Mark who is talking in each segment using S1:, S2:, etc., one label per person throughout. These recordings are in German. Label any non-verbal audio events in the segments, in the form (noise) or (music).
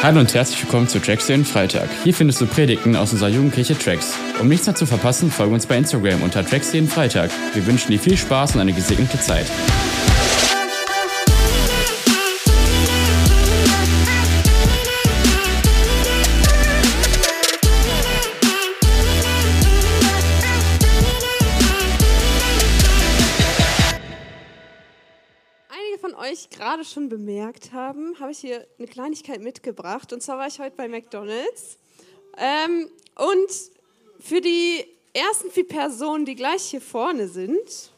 S1: Hallo und herzlich willkommen zu Tracks den Freitag. Hier findest du Predigten aus unserer Jugendkirche Tracks. Um nichts mehr zu verpassen, folge uns bei Instagram unter Tracks jeden Freitag. Wir wünschen dir viel Spaß und eine gesegnete Zeit.
S2: Schon bemerkt haben, habe ich hier eine Kleinigkeit mitgebracht. Und zwar war ich heute bei McDonald's. Ähm, und für die ersten vier Personen, die gleich hier vorne sind,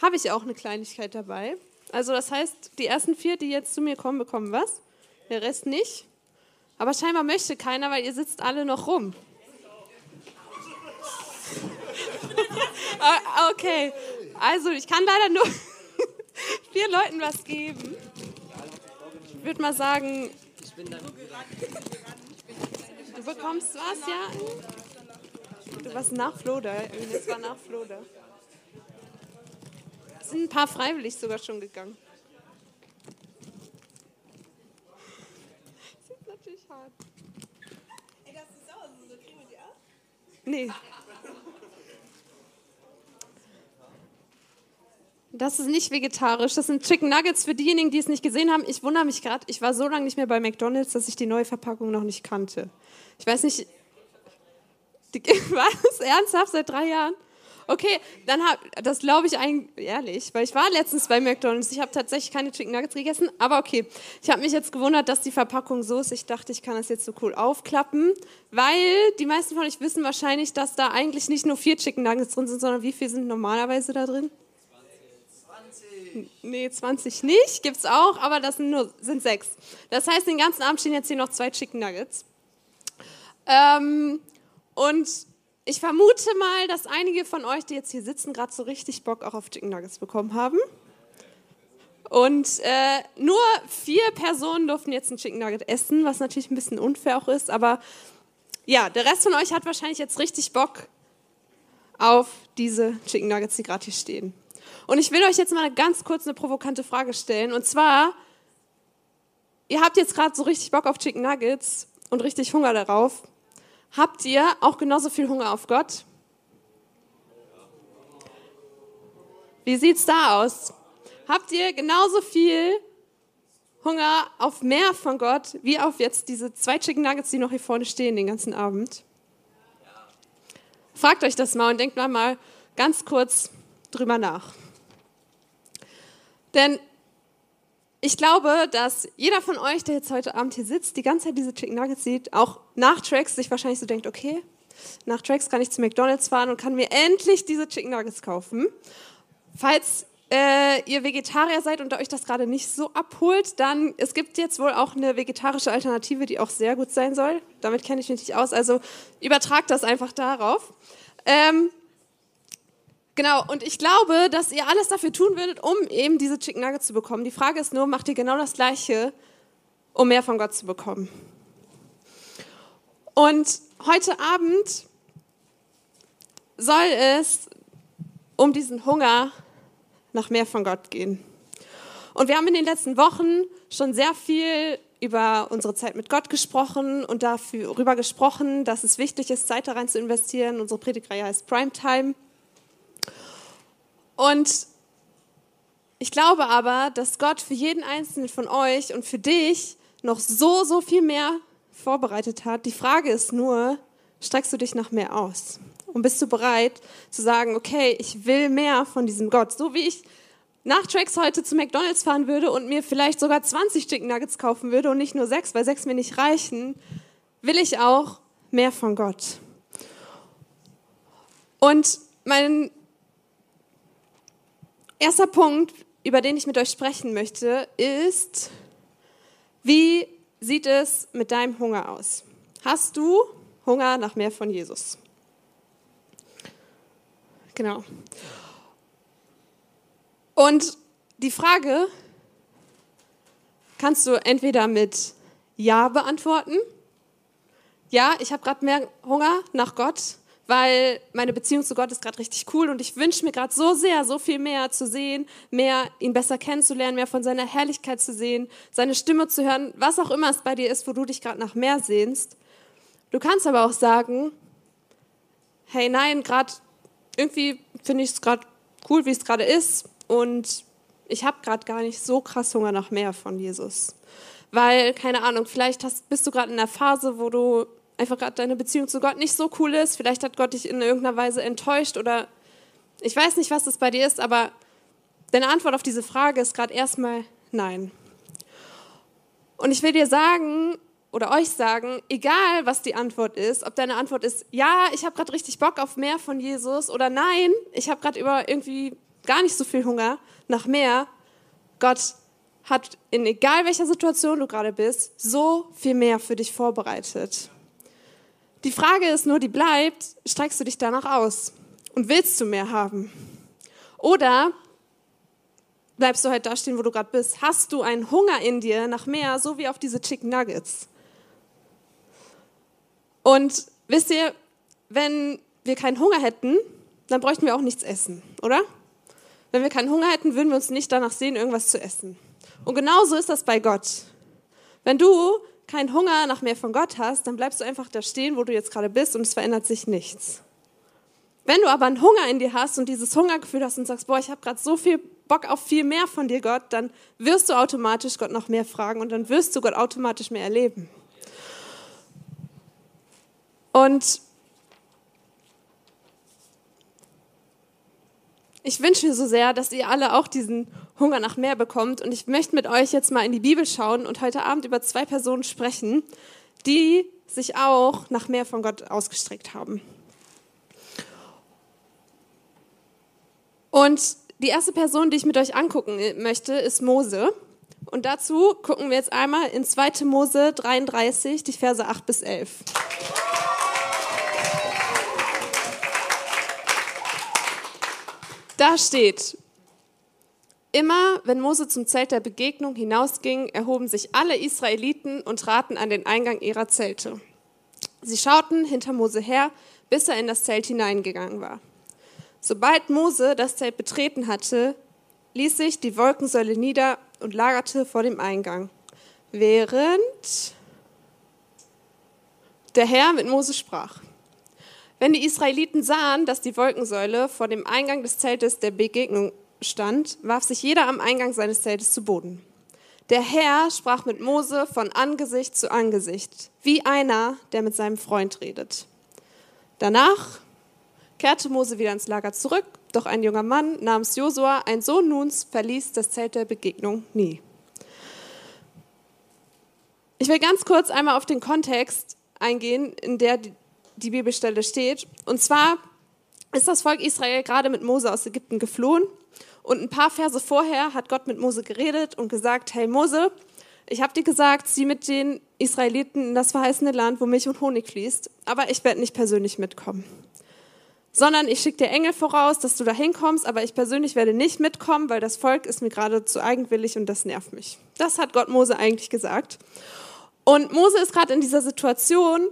S2: habe ich auch eine Kleinigkeit dabei. Also das heißt, die ersten vier, die jetzt zu mir kommen, bekommen was. Der Rest nicht. Aber scheinbar möchte keiner, weil ihr sitzt alle noch rum. (laughs) Ah, okay, also ich kann leider nur (laughs) vier Leuten was geben. Ich würde mal sagen, du bekommst was, ja? Du warst nach Floda. Das war nach Floda. Es sind ein paar freiwillig sogar schon gegangen. Das ist natürlich hart. Nee. Das ist nicht vegetarisch. Das sind Chicken Nuggets für diejenigen, die es nicht gesehen haben. Ich wundere mich gerade, ich war so lange nicht mehr bei McDonalds, dass ich die neue Verpackung noch nicht kannte. Ich weiß nicht. Die, (laughs) was? Ernsthaft? Seit drei Jahren? Okay, dann hab, das glaube ich eigentlich ehrlich, weil ich war letztens bei McDonalds. Ich habe tatsächlich keine Chicken Nuggets gegessen, aber okay. Ich habe mich jetzt gewundert, dass die Verpackung so ist. Ich dachte, ich kann das jetzt so cool aufklappen, weil die meisten von euch wissen wahrscheinlich, dass da eigentlich nicht nur vier Chicken Nuggets drin sind, sondern wie viel sind normalerweise da drin? Nee, 20 nicht, gibt's auch, aber das sind nur sind sechs. Das heißt, den ganzen Abend stehen jetzt hier noch zwei Chicken Nuggets. Ähm, und ich vermute mal, dass einige von euch, die jetzt hier sitzen, gerade so richtig Bock auch auf Chicken Nuggets bekommen haben. Und äh, nur vier Personen durften jetzt ein Chicken Nugget essen, was natürlich ein bisschen unfair auch ist. Aber ja, der Rest von euch hat wahrscheinlich jetzt richtig Bock auf diese Chicken Nuggets, die gerade hier stehen. Und ich will euch jetzt mal ganz kurz eine provokante Frage stellen. Und zwar, ihr habt jetzt gerade so richtig Bock auf Chicken Nuggets und richtig Hunger darauf. Habt ihr auch genauso viel Hunger auf Gott? Wie sieht's da aus? Habt ihr genauso viel Hunger auf mehr von Gott, wie auf jetzt diese zwei Chicken Nuggets, die noch hier vorne stehen den ganzen Abend? Fragt euch das mal und denkt mal, mal ganz kurz drüber nach. Denn ich glaube, dass jeder von euch, der jetzt heute Abend hier sitzt, die ganze Zeit diese Chicken Nuggets sieht, auch nach Tracks sich wahrscheinlich so denkt, okay, nach Tracks kann ich zu McDonald's fahren und kann mir endlich diese Chicken Nuggets kaufen. Falls äh, ihr Vegetarier seid und euch das gerade nicht so abholt, dann es gibt jetzt wohl auch eine vegetarische Alternative, die auch sehr gut sein soll. Damit kenne ich mich nicht aus, also übertragt das einfach darauf. Ähm, Genau, und ich glaube, dass ihr alles dafür tun würdet, um eben diese Chicken Nuggets zu bekommen. Die Frage ist nur, macht ihr genau das Gleiche, um mehr von Gott zu bekommen? Und heute Abend soll es um diesen Hunger nach mehr von Gott gehen. Und wir haben in den letzten Wochen schon sehr viel über unsere Zeit mit Gott gesprochen und darüber gesprochen, dass es wichtig ist, Zeit da rein zu investieren. Unsere Predigtreihe heißt Primetime. Und ich glaube aber, dass Gott für jeden einzelnen von euch und für dich noch so, so viel mehr vorbereitet hat. Die Frage ist nur, streckst du dich nach mehr aus? Und bist du bereit zu sagen, okay, ich will mehr von diesem Gott? So wie ich nach Tracks heute zu McDonald's fahren würde und mir vielleicht sogar 20 Chicken Nuggets kaufen würde und nicht nur sechs, weil sechs mir nicht reichen, will ich auch mehr von Gott. Und mein erster Punkt, über den ich mit euch sprechen möchte, ist, wie sieht es mit deinem Hunger aus? Hast du Hunger nach mehr von Jesus? Genau. Und die Frage kannst du entweder mit Ja beantworten. Ja, ich habe gerade mehr Hunger nach Gott. Weil meine Beziehung zu Gott ist gerade richtig cool und ich wünsche mir gerade so sehr, so viel mehr zu sehen, mehr ihn besser kennenzulernen, mehr von seiner Herrlichkeit zu sehen, seine Stimme zu hören, was auch immer es bei dir ist, wo du dich gerade nach mehr sehnst. Du kannst aber auch sagen, hey nein, gerade irgendwie finde ich es gerade cool, wie es gerade ist und ich habe gerade gar nicht so krass Hunger nach mehr von Jesus. Weil, keine Ahnung, vielleicht hast, bist du gerade in einer Phase, wo du einfach gerade deine Beziehung zu Gott nicht so cool ist. Vielleicht hat Gott dich in irgendeiner Weise enttäuscht oder ich weiß nicht, was das bei dir ist, aber deine Antwort auf diese Frage ist gerade erstmal nein. Und ich will dir sagen oder euch sagen, egal was die Antwort ist, ob deine Antwort ist, ja, ich habe gerade richtig Bock auf mehr von Jesus oder nein, ich habe gerade über irgendwie gar nicht so viel Hunger nach mehr, Gott hat in egal welcher Situation du gerade bist, so viel mehr für dich vorbereitet. Die Frage ist nur, die bleibt, streckst du dich danach aus und willst du mehr haben? Oder bleibst du halt da stehen, wo du gerade bist? Hast du einen Hunger in dir nach mehr, so wie auf diese Chicken Nuggets? Und wisst ihr, wenn wir keinen Hunger hätten, dann bräuchten wir auch nichts essen, oder? Wenn wir keinen Hunger hätten, würden wir uns nicht danach sehen, irgendwas zu essen. Und genauso ist das bei Gott. Wenn du keinen Hunger nach mehr von Gott hast, dann bleibst du einfach da stehen, wo du jetzt gerade bist und es verändert sich nichts. Wenn du aber einen Hunger in dir hast und dieses Hungergefühl hast und sagst, boah, ich habe gerade so viel Bock auf viel mehr von dir, Gott, dann wirst du automatisch Gott noch mehr fragen und dann wirst du Gott automatisch mehr erleben. Und ich wünsche mir so sehr, dass ihr alle auch diesen Hunger nach mehr bekommt. Und ich möchte mit euch jetzt mal in die Bibel schauen und heute Abend über zwei Personen sprechen, die sich auch nach mehr von Gott ausgestreckt haben. Und die erste Person, die ich mit euch angucken möchte, ist Mose. Und dazu gucken wir jetzt einmal in 2. Mose 33, die Verse 8 bis 11. Da steht, immer wenn Mose zum Zelt der Begegnung hinausging, erhoben sich alle Israeliten und traten an den Eingang ihrer Zelte. Sie schauten hinter Mose her, bis er in das Zelt hineingegangen war. Sobald Mose das Zelt betreten hatte, ließ sich die Wolkensäule nieder und lagerte vor dem Eingang, während der Herr mit Mose sprach. Wenn die Israeliten sahen, dass die Wolkensäule vor dem Eingang des Zeltes der Begegnung stand, warf sich jeder am Eingang seines Zeltes zu Boden. Der Herr sprach mit Mose von Angesicht zu Angesicht, wie einer, der mit seinem Freund redet. Danach kehrte Mose wieder ins Lager zurück, doch ein junger Mann namens Josua, ein Sohn Nuns, verließ das Zelt der Begegnung nie. Ich will ganz kurz einmal auf den Kontext eingehen, in der die Bibelstelle steht. Und zwar ist das Volk Israel gerade mit Mose aus Ägypten geflohen. Und ein paar Verse vorher hat Gott mit Mose geredet und gesagt, hey Mose, ich habe dir gesagt, zieh mit den Israeliten in das verheißene Land, wo Milch und Honig fließt, aber ich werde nicht persönlich mitkommen. Sondern ich schicke dir Engel voraus, dass du da hinkommst, aber ich persönlich werde nicht mitkommen, weil das Volk ist mir gerade zu eigenwillig und das nervt mich. Das hat Gott Mose eigentlich gesagt. Und Mose ist gerade in dieser Situation,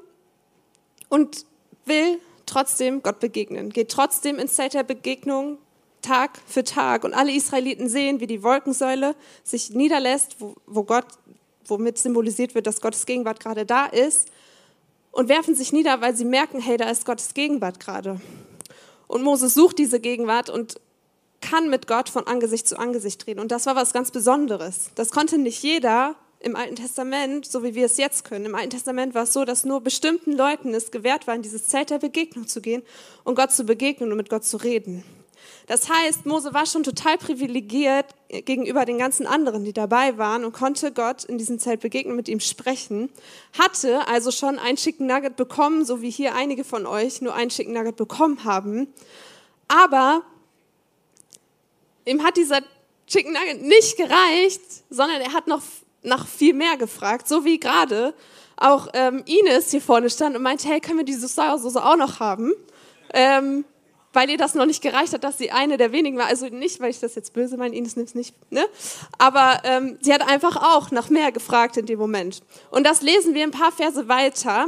S2: und will trotzdem Gott begegnen, geht trotzdem ins Zelt der Begegnung Tag für Tag und alle Israeliten sehen, wie die Wolkensäule sich niederlässt, wo, wo Gott, womit symbolisiert wird, dass Gottes Gegenwart gerade da ist und werfen sich nieder, weil sie merken, hey, da ist Gottes Gegenwart gerade. Und Moses sucht diese Gegenwart und kann mit Gott von Angesicht zu Angesicht reden. Und das war was ganz Besonderes. Das konnte nicht jeder im Alten Testament, so wie wir es jetzt können. Im Alten Testament war es so, dass nur bestimmten Leuten es gewährt war, in dieses Zelt der Begegnung zu gehen und Gott zu begegnen und mit Gott zu reden. Das heißt, Mose war schon total privilegiert gegenüber den ganzen anderen, die dabei waren und konnte Gott in diesem Zelt begegnen, mit ihm sprechen. Hatte also schon ein Chicken Nugget bekommen, so wie hier einige von euch nur ein Chicken Nugget bekommen haben. Aber ihm hat dieser Chicken Nugget nicht gereicht, sondern er hat noch nach viel mehr gefragt, so wie gerade auch ähm, Ines hier vorne stand und meinte, hey, können wir diese Sojasauce auch noch haben? Ähm, weil ihr das noch nicht gereicht hat, dass sie eine der wenigen war. Also nicht, weil ich das jetzt böse meine, Ines nimmt es nicht, ne? Aber ähm, sie hat einfach auch nach mehr gefragt in dem Moment. Und das lesen wir ein paar Verse weiter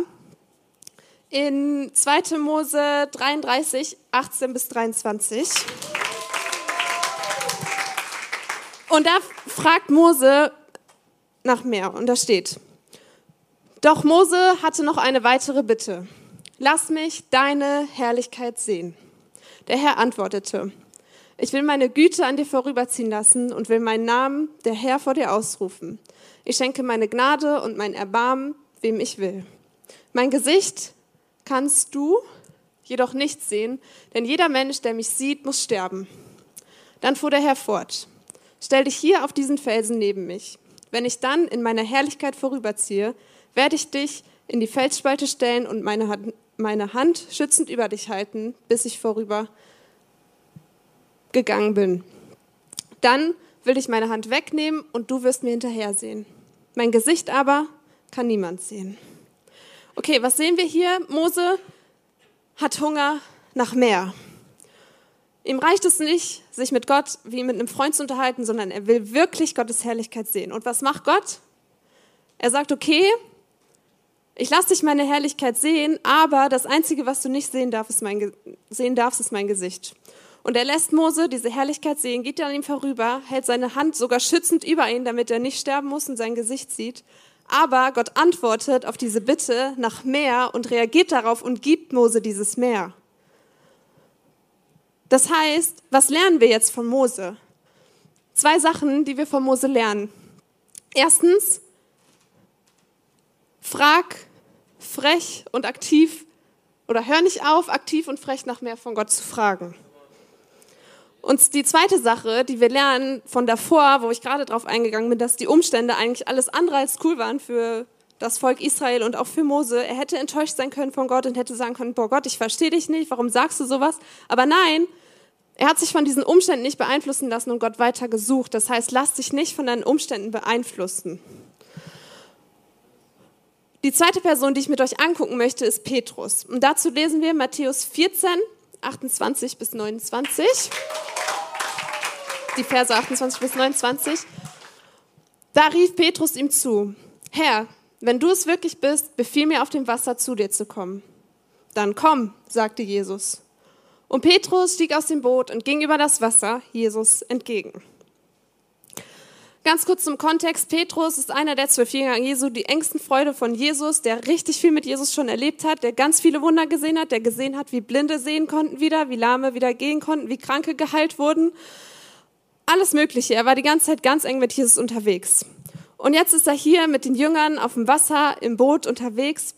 S2: in 2. Mose 33, 18 bis 23. Und da fragt Mose nach mehr. Und da steht, doch Mose hatte noch eine weitere Bitte. Lass mich deine Herrlichkeit sehen. Der Herr antwortete, ich will meine Güte an dir vorüberziehen lassen und will meinen Namen, der Herr, vor dir ausrufen. Ich schenke meine Gnade und mein Erbarmen, wem ich will. Mein Gesicht kannst du jedoch nicht sehen, denn jeder Mensch, der mich sieht, muss sterben. Dann fuhr der Herr fort. Stell dich hier auf diesen Felsen neben mich. Wenn ich dann in meiner Herrlichkeit vorüberziehe, werde ich dich in die Felsspalte stellen und meine Hand, meine Hand schützend über dich halten, bis ich vorüber gegangen bin. Dann will ich meine Hand wegnehmen und du wirst mir hinterher sehen. Mein Gesicht aber kann niemand sehen. Okay, was sehen wir hier? Mose hat Hunger nach mehr. Ihm reicht es nicht, sich mit Gott wie mit einem Freund zu unterhalten, sondern er will wirklich Gottes Herrlichkeit sehen. Und was macht Gott? Er sagt, okay, ich lasse dich meine Herrlichkeit sehen, aber das Einzige, was du nicht sehen darfst, ist mein, sehen darfst, ist mein Gesicht. Und er lässt Mose diese Herrlichkeit sehen, geht an ihm vorüber, hält seine Hand sogar schützend über ihn, damit er nicht sterben muss und sein Gesicht sieht. Aber Gott antwortet auf diese Bitte nach mehr und reagiert darauf und gibt Mose dieses Meer. Das heißt, was lernen wir jetzt von Mose? Zwei Sachen, die wir von Mose lernen. Erstens, frag frech und aktiv oder hör nicht auf, aktiv und frech nach mehr von Gott zu fragen. Und die zweite Sache, die wir lernen von davor, wo ich gerade drauf eingegangen bin, dass die Umstände eigentlich alles andere als cool waren für das Volk Israel und auch für Mose. Er hätte enttäuscht sein können von Gott und hätte sagen können, boah Gott, ich verstehe dich nicht, warum sagst du sowas? Aber nein, er hat sich von diesen Umständen nicht beeinflussen lassen und Gott weiter gesucht. Das heißt, lass dich nicht von deinen Umständen beeinflussen. Die zweite Person, die ich mit euch angucken möchte, ist Petrus. Und dazu lesen wir Matthäus 14, 28 bis 29 die Verse 28 bis 29. Da rief Petrus ihm zu, Herr, wenn du es wirklich bist, befiehl mir auf dem Wasser zu dir zu kommen. Dann komm, sagte Jesus. Und Petrus stieg aus dem Boot und ging über das Wasser Jesus entgegen. Ganz kurz zum Kontext. Petrus ist einer der zwölf Jünger Jesu, die engsten Freude von Jesus, der richtig viel mit Jesus schon erlebt hat, der ganz viele Wunder gesehen hat, der gesehen hat, wie Blinde sehen konnten wieder, wie Lahme wieder gehen konnten, wie Kranke geheilt wurden alles Mögliche. Er war die ganze Zeit ganz eng mit Jesus unterwegs. Und jetzt ist er hier mit den Jüngern auf dem Wasser, im Boot unterwegs.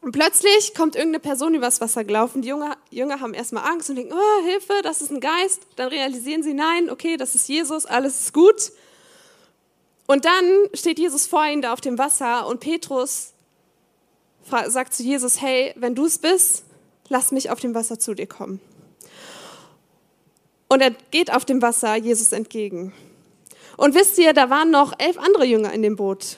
S2: Und plötzlich kommt irgendeine Person übers Wasser gelaufen. Die Jünger, Jünger haben erstmal Angst und denken, oh, Hilfe, das ist ein Geist. Dann realisieren sie, nein, okay, das ist Jesus, alles ist gut. Und dann steht Jesus vor ihnen da auf dem Wasser und Petrus sagt zu Jesus, hey, wenn du es bist, lass mich auf dem Wasser zu dir kommen. Und er geht auf dem Wasser Jesus entgegen. Und wisst ihr, da waren noch elf andere Jünger in dem Boot.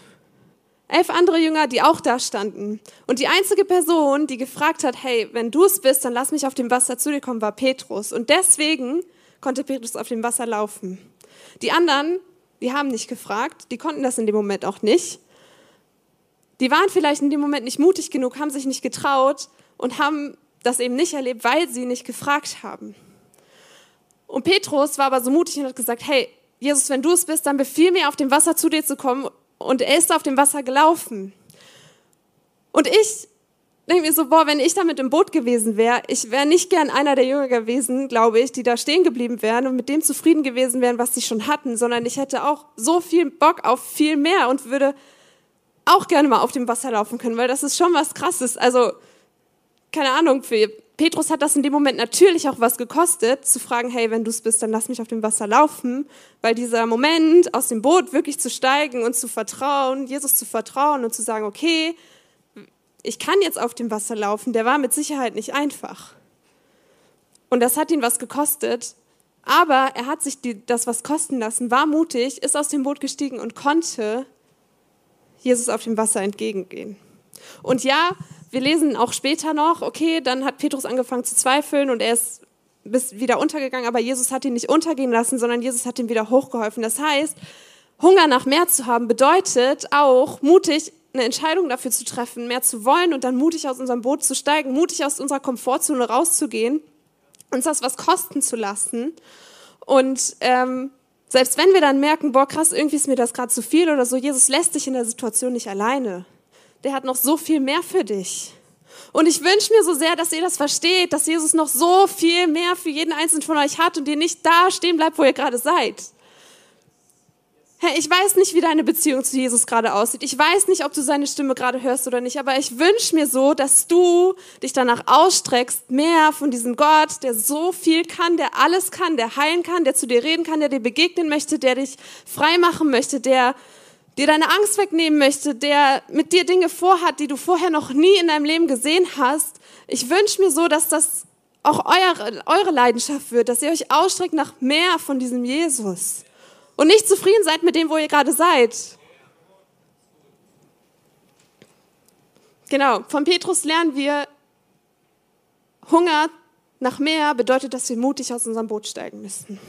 S2: Elf andere Jünger, die auch da standen. Und die einzige Person, die gefragt hat, hey, wenn du es bist, dann lass mich auf dem Wasser zu dir kommen, war Petrus. Und deswegen konnte Petrus auf dem Wasser laufen. Die anderen, die haben nicht gefragt, die konnten das in dem Moment auch nicht. Die waren vielleicht in dem Moment nicht mutig genug, haben sich nicht getraut und haben das eben nicht erlebt, weil sie nicht gefragt haben. Und Petrus war aber so mutig und hat gesagt, hey, Jesus, wenn du es bist, dann befiehl mir, auf dem Wasser zu dir zu kommen. Und er ist auf dem Wasser gelaufen. Und ich denke mir so, boah, wenn ich damit im Boot gewesen wäre, ich wäre nicht gern einer der Jünger gewesen, glaube ich, die da stehen geblieben wären und mit dem zufrieden gewesen wären, was sie schon hatten, sondern ich hätte auch so viel Bock auf viel mehr und würde auch gerne mal auf dem Wasser laufen können, weil das ist schon was Krasses. Also, keine Ahnung, für Petrus hat das in dem Moment natürlich auch was gekostet, zu fragen, hey, wenn du es bist, dann lass mich auf dem Wasser laufen, weil dieser Moment, aus dem Boot wirklich zu steigen und zu vertrauen, Jesus zu vertrauen und zu sagen, okay, ich kann jetzt auf dem Wasser laufen, der war mit Sicherheit nicht einfach. Und das hat ihn was gekostet, aber er hat sich die, das was kosten lassen, war mutig, ist aus dem Boot gestiegen und konnte Jesus auf dem Wasser entgegengehen. Und ja, wir lesen auch später noch, okay, dann hat Petrus angefangen zu zweifeln und er ist bis wieder untergegangen, aber Jesus hat ihn nicht untergehen lassen, sondern Jesus hat ihm wieder hochgeholfen. Das heißt, Hunger nach mehr zu haben bedeutet auch mutig eine Entscheidung dafür zu treffen, mehr zu wollen und dann mutig aus unserem Boot zu steigen, mutig aus unserer Komfortzone rauszugehen, uns das was kosten zu lassen. Und ähm, selbst wenn wir dann merken, boah, krass, irgendwie ist mir das gerade zu viel oder so, Jesus lässt dich in der Situation nicht alleine. Der hat noch so viel mehr für dich. Und ich wünsche mir so sehr, dass ihr das versteht, dass Jesus noch so viel mehr für jeden einzelnen von euch hat und ihr nicht da stehen bleibt, wo ihr gerade seid. Hey, ich weiß nicht, wie deine Beziehung zu Jesus gerade aussieht. Ich weiß nicht, ob du seine Stimme gerade hörst oder nicht, aber ich wünsche mir so, dass du dich danach ausstreckst, mehr von diesem Gott, der so viel kann, der alles kann, der heilen kann, der zu dir reden kann, der dir begegnen möchte, der dich frei machen möchte, der dir deine Angst wegnehmen möchte, der mit dir Dinge vorhat, die du vorher noch nie in deinem Leben gesehen hast. Ich wünsche mir so, dass das auch eure, eure Leidenschaft wird, dass ihr euch ausstreckt nach mehr von diesem Jesus und nicht zufrieden seid mit dem, wo ihr gerade seid. Genau, von Petrus lernen wir, Hunger nach mehr bedeutet, dass wir mutig aus unserem Boot steigen müssen.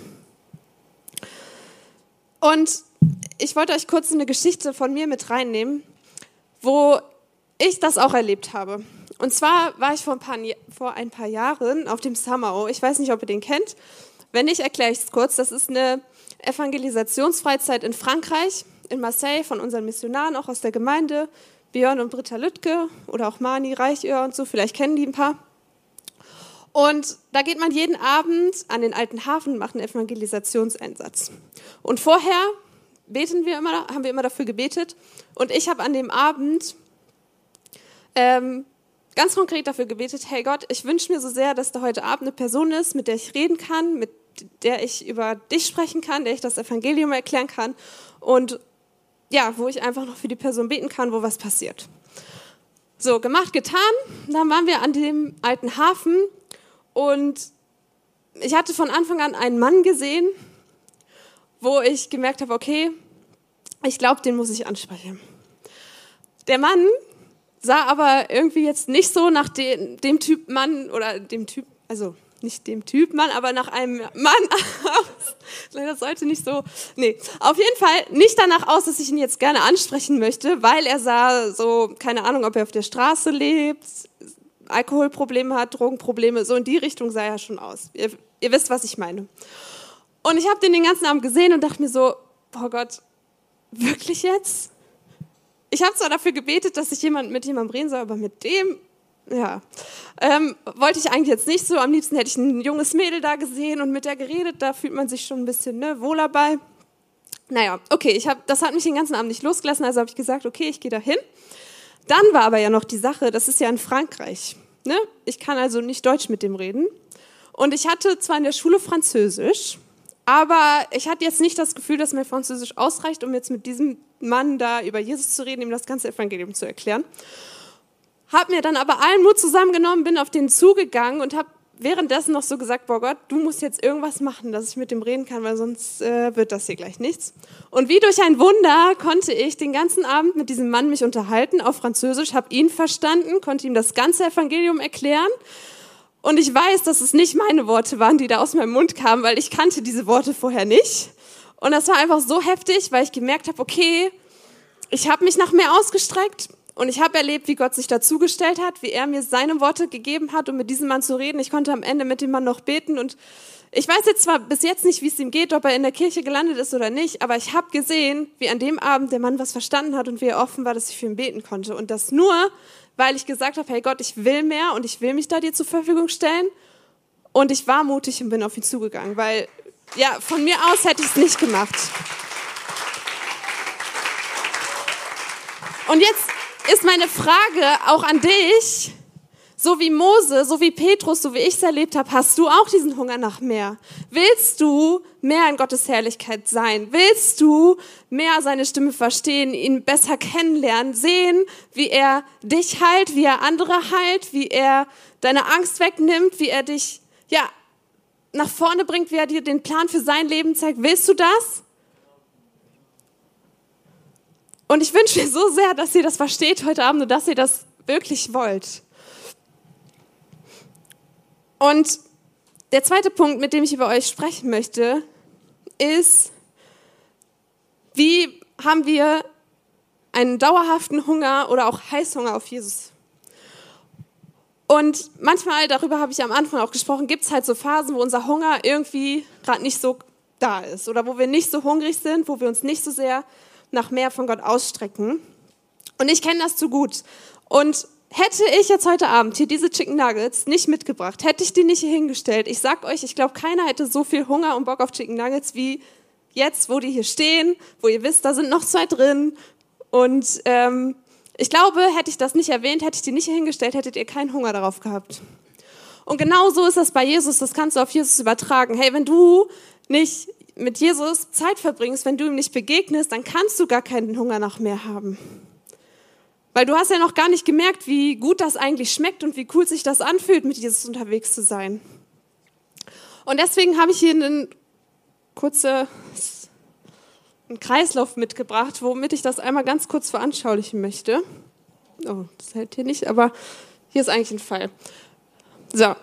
S2: Und ich wollte euch kurz eine Geschichte von mir mit reinnehmen, wo ich das auch erlebt habe. Und zwar war ich vor ein paar, vor ein paar Jahren auf dem Samao. Ich weiß nicht, ob ihr den kennt. Wenn nicht, erkläre ich es kurz. Das ist eine Evangelisationsfreizeit in Frankreich, in Marseille, von unseren Missionaren, auch aus der Gemeinde. Björn und Britta Lüttke oder auch Mani Reichöhr und so, vielleicht kennen die ein paar. Und da geht man jeden Abend an den alten Hafen und macht einen Evangelisationseinsatz. Und vorher beten wir immer, haben wir immer dafür gebetet. Und ich habe an dem Abend ähm, ganz konkret dafür gebetet, hey Gott, ich wünsche mir so sehr, dass da heute Abend eine Person ist, mit der ich reden kann, mit der ich über dich sprechen kann, der ich das Evangelium erklären kann und ja, wo ich einfach noch für die Person beten kann, wo was passiert. So, gemacht, getan. Dann waren wir an dem alten Hafen und ich hatte von Anfang an einen Mann gesehen, wo ich gemerkt habe, okay, ich glaube, den muss ich ansprechen. Der Mann sah aber irgendwie jetzt nicht so nach dem, dem Typ Mann oder dem Typ, also nicht dem Typ Mann, aber nach einem Mann (laughs) aus. Leider sollte nicht so. Nee, auf jeden Fall nicht danach aus, dass ich ihn jetzt gerne ansprechen möchte, weil er sah so, keine Ahnung, ob er auf der Straße lebt, Alkoholprobleme hat, Drogenprobleme, so in die Richtung sah er schon aus. Ihr, ihr wisst, was ich meine. Und ich habe den den ganzen Abend gesehen und dachte mir so, oh Gott, wirklich jetzt? Ich habe zwar dafür gebetet, dass ich jemand mit jemandem reden soll, aber mit dem, ja, ähm, wollte ich eigentlich jetzt nicht so. Am liebsten hätte ich ein junges Mädel da gesehen und mit der geredet. Da fühlt man sich schon ein bisschen ne, wohler bei. Naja, okay, ich hab, das hat mich den ganzen Abend nicht losgelassen, also habe ich gesagt, okay, ich gehe da hin. Dann war aber ja noch die Sache, das ist ja in Frankreich. Ne? Ich kann also nicht Deutsch mit dem reden. Und ich hatte zwar in der Schule Französisch, aber ich hatte jetzt nicht das Gefühl, dass mir Französisch ausreicht, um jetzt mit diesem Mann da über Jesus zu reden, ihm das ganze Evangelium zu erklären. Hab mir dann aber allen Mut zusammengenommen, bin auf den zugegangen und habe währenddessen noch so gesagt, boah Gott, du musst jetzt irgendwas machen, dass ich mit dem reden kann, weil sonst äh, wird das hier gleich nichts. Und wie durch ein Wunder konnte ich den ganzen Abend mit diesem Mann mich unterhalten auf Französisch, habe ihn verstanden, konnte ihm das ganze Evangelium erklären und ich weiß, dass es nicht meine Worte waren, die da aus meinem Mund kamen, weil ich kannte diese Worte vorher nicht. Und das war einfach so heftig, weil ich gemerkt habe, okay, ich habe mich nach mehr ausgestreckt und ich habe erlebt, wie Gott sich dazugestellt hat, wie er mir seine Worte gegeben hat, um mit diesem Mann zu reden. Ich konnte am Ende mit dem Mann noch beten und ich weiß jetzt zwar bis jetzt nicht, wie es ihm geht, ob er in der Kirche gelandet ist oder nicht, aber ich habe gesehen, wie an dem Abend der Mann was verstanden hat und wie er offen war, dass ich für ihn beten konnte. Und das nur, weil ich gesagt habe, hey Gott, ich will mehr und ich will mich da dir zur Verfügung stellen. Und ich war mutig und bin auf ihn zugegangen, weil ja, von mir aus hätte ich es nicht gemacht. Und jetzt ist meine Frage auch an dich. So wie Mose, so wie Petrus, so wie ich es erlebt habe, hast du auch diesen Hunger nach mehr. Willst du mehr in Gottes Herrlichkeit sein? Willst du mehr seine Stimme verstehen, ihn besser kennenlernen, sehen, wie er dich heilt, wie er andere heilt, wie er deine Angst wegnimmt, wie er dich ja nach vorne bringt, wie er dir den Plan für sein Leben zeigt? Willst du das? Und ich wünsche mir so sehr, dass ihr das versteht heute Abend und dass ihr das wirklich wollt. Und der zweite Punkt, mit dem ich über euch sprechen möchte, ist, wie haben wir einen dauerhaften Hunger oder auch Heißhunger auf Jesus. Und manchmal, darüber habe ich am Anfang auch gesprochen, gibt es halt so Phasen, wo unser Hunger irgendwie gerade nicht so da ist oder wo wir nicht so hungrig sind, wo wir uns nicht so sehr nach mehr von Gott ausstrecken. Und ich kenne das zu gut. Und hätte ich jetzt heute Abend hier diese Chicken Nuggets nicht mitgebracht, hätte ich die nicht hier hingestellt, ich sag euch, ich glaube, keiner hätte so viel Hunger und Bock auf Chicken Nuggets wie jetzt, wo die hier stehen, wo ihr wisst, da sind noch zwei drin. Und ähm, ich glaube, hätte ich das nicht erwähnt, hätte ich die nicht hier hingestellt, hättet ihr keinen Hunger darauf gehabt. Und genau so ist das bei Jesus, das kannst du auf Jesus übertragen. Hey, wenn du nicht mit Jesus Zeit verbringst, wenn du ihm nicht begegnest, dann kannst du gar keinen Hunger nach mehr haben. Weil du hast ja noch gar nicht gemerkt, wie gut das eigentlich schmeckt und wie cool sich das anfühlt, mit Jesus unterwegs zu sein. Und deswegen habe ich hier einen kurzen Kreislauf mitgebracht, womit ich das einmal ganz kurz veranschaulichen möchte. Oh, das hält hier nicht, aber hier ist eigentlich ein Fall. So.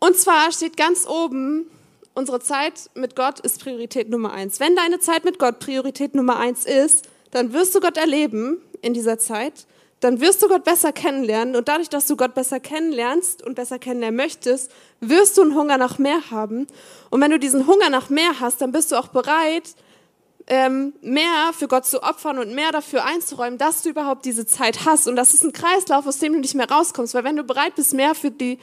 S2: Und zwar steht ganz oben unsere Zeit mit Gott ist Priorität Nummer eins. Wenn deine Zeit mit Gott Priorität Nummer eins ist, dann wirst du Gott erleben in dieser Zeit. Dann wirst du Gott besser kennenlernen. Und dadurch, dass du Gott besser kennenlernst und besser kennenlernen möchtest, wirst du einen Hunger nach mehr haben. Und wenn du diesen Hunger nach mehr hast, dann bist du auch bereit, ähm, mehr für Gott zu opfern und mehr dafür einzuräumen, dass du überhaupt diese Zeit hast. Und das ist ein Kreislauf, aus dem du nicht mehr rauskommst. Weil wenn du bereit bist, mehr für die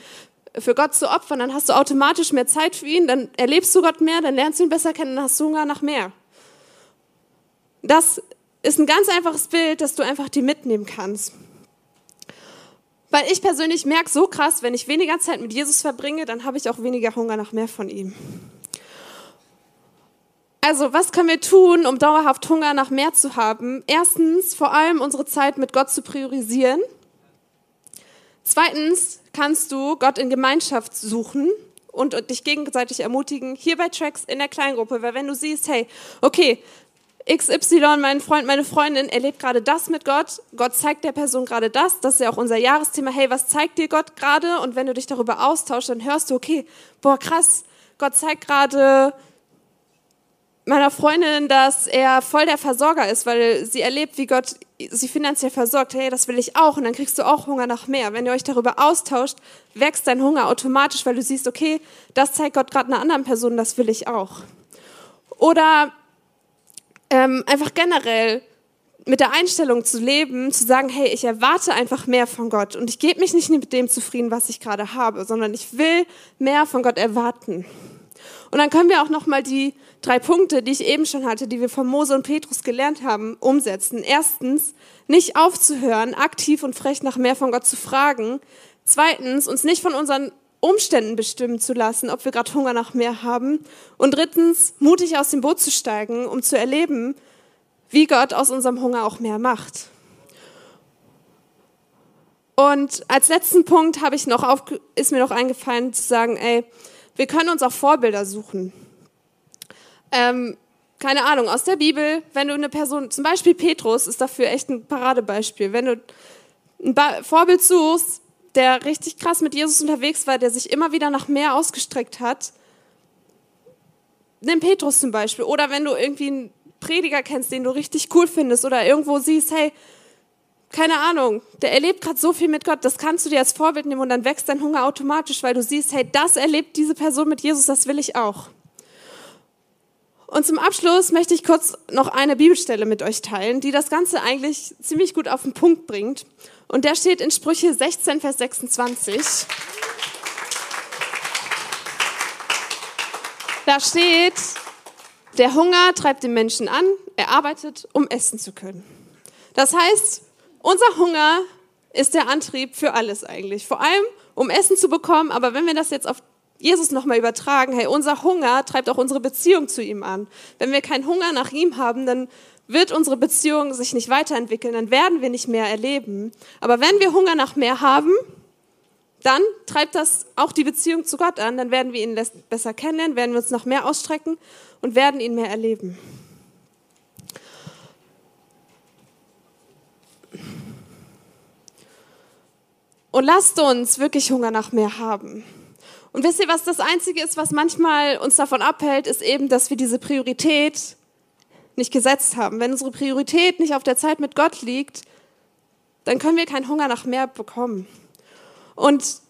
S2: für Gott zu opfern, dann hast du automatisch mehr Zeit für ihn, dann erlebst du Gott mehr, dann lernst du ihn besser kennen, dann hast du Hunger nach mehr. Das ist ein ganz einfaches Bild, das du einfach dir mitnehmen kannst. Weil ich persönlich merke so krass, wenn ich weniger Zeit mit Jesus verbringe, dann habe ich auch weniger Hunger nach mehr von ihm. Also, was können wir tun, um dauerhaft Hunger nach mehr zu haben? Erstens, vor allem unsere Zeit mit Gott zu priorisieren. Zweitens kannst du Gott in Gemeinschaft suchen und dich gegenseitig ermutigen, hier bei Tracks in der Kleingruppe, weil wenn du siehst, hey, okay, XY, mein Freund, meine Freundin, erlebt gerade das mit Gott. Gott zeigt der Person gerade das. Das ist ja auch unser Jahresthema. Hey, was zeigt dir Gott gerade? Und wenn du dich darüber austauschst, dann hörst du, okay, boah, krass, Gott zeigt gerade meiner Freundin, dass er voll der Versorger ist, weil sie erlebt, wie Gott sie finanziell versorgt. Hey, das will ich auch. Und dann kriegst du auch Hunger nach mehr. Wenn ihr euch darüber austauscht, wächst dein Hunger automatisch, weil du siehst, okay, das zeigt Gott gerade einer anderen Person, das will ich auch. Oder ähm, einfach generell mit der Einstellung zu leben, zu sagen, hey, ich erwarte einfach mehr von Gott und ich gebe mich nicht mit dem zufrieden, was ich gerade habe, sondern ich will mehr von Gott erwarten. Und dann können wir auch noch mal die drei Punkte, die ich eben schon hatte, die wir von Mose und Petrus gelernt haben, umsetzen. Erstens, nicht aufzuhören, aktiv und frech nach mehr von Gott zu fragen. Zweitens, uns nicht von unseren Umständen bestimmen zu lassen, ob wir gerade Hunger nach mehr haben. Und drittens, mutig aus dem Boot zu steigen, um zu erleben, wie Gott aus unserem Hunger auch mehr macht. Und als letzten Punkt habe ich noch auf, ist mir noch eingefallen zu sagen, ey, wir können uns auch Vorbilder suchen. Ähm, keine Ahnung, aus der Bibel, wenn du eine Person, zum Beispiel Petrus ist dafür echt ein Paradebeispiel. Wenn du ein ba Vorbild suchst, der richtig krass mit Jesus unterwegs war, der sich immer wieder nach mehr ausgestreckt hat, nimm Petrus zum Beispiel. Oder wenn du irgendwie einen Prediger kennst, den du richtig cool findest oder irgendwo siehst, hey, keine Ahnung, der erlebt gerade so viel mit Gott, das kannst du dir als Vorbild nehmen und dann wächst dein Hunger automatisch, weil du siehst, hey, das erlebt diese Person mit Jesus, das will ich auch. Und zum Abschluss möchte ich kurz noch eine Bibelstelle mit euch teilen, die das Ganze eigentlich ziemlich gut auf den Punkt bringt. Und der steht in Sprüche 16, Vers 26. Da steht, der Hunger treibt den Menschen an, er arbeitet, um essen zu können. Das heißt, unser Hunger ist der Antrieb für alles eigentlich. Vor allem, um Essen zu bekommen. Aber wenn wir das jetzt auf Jesus nochmal übertragen, hey, unser Hunger treibt auch unsere Beziehung zu ihm an. Wenn wir keinen Hunger nach ihm haben, dann wird unsere Beziehung sich nicht weiterentwickeln, dann werden wir nicht mehr erleben. Aber wenn wir Hunger nach mehr haben, dann treibt das auch die Beziehung zu Gott an, dann werden wir ihn besser kennenlernen, werden wir uns nach mehr ausstrecken und werden ihn mehr erleben. Und lasst uns wirklich Hunger nach mehr haben. Und wisst ihr, was das Einzige ist, was manchmal uns davon abhält, ist eben, dass wir diese Priorität nicht gesetzt haben, wenn unsere Priorität nicht auf der Zeit mit Gott liegt, dann können wir keinen Hunger nach mehr bekommen. Und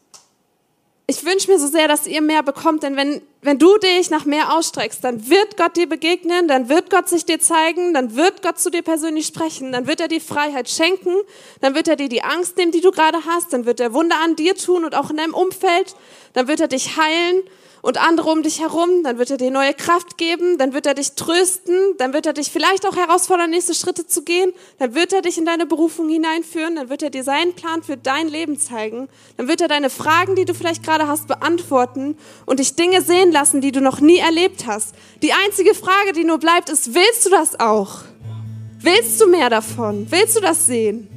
S2: ich wünsche mir so sehr, dass ihr mehr bekommt, denn wenn, wenn du dich nach mehr ausstreckst, dann wird Gott dir begegnen, dann wird Gott sich dir zeigen, dann wird Gott zu dir persönlich sprechen, dann wird er dir Freiheit schenken, dann wird er dir die Angst nehmen, die du gerade hast, dann wird er Wunder an dir tun und auch in deinem Umfeld, dann wird er dich heilen und andere um dich herum, dann wird er dir neue Kraft geben, dann wird er dich trösten, dann wird er dich vielleicht auch herausfordern, nächste Schritte zu gehen, dann wird er dich in deine Berufung hineinführen, dann wird er dir seinen Plan für dein Leben zeigen, dann wird er deine Fragen, die du vielleicht gerade hast, beantworten und dich Dinge sehen lassen, die du noch nie erlebt hast. Die einzige Frage, die nur bleibt, ist, willst du das auch? Willst du mehr davon? Willst du das sehen?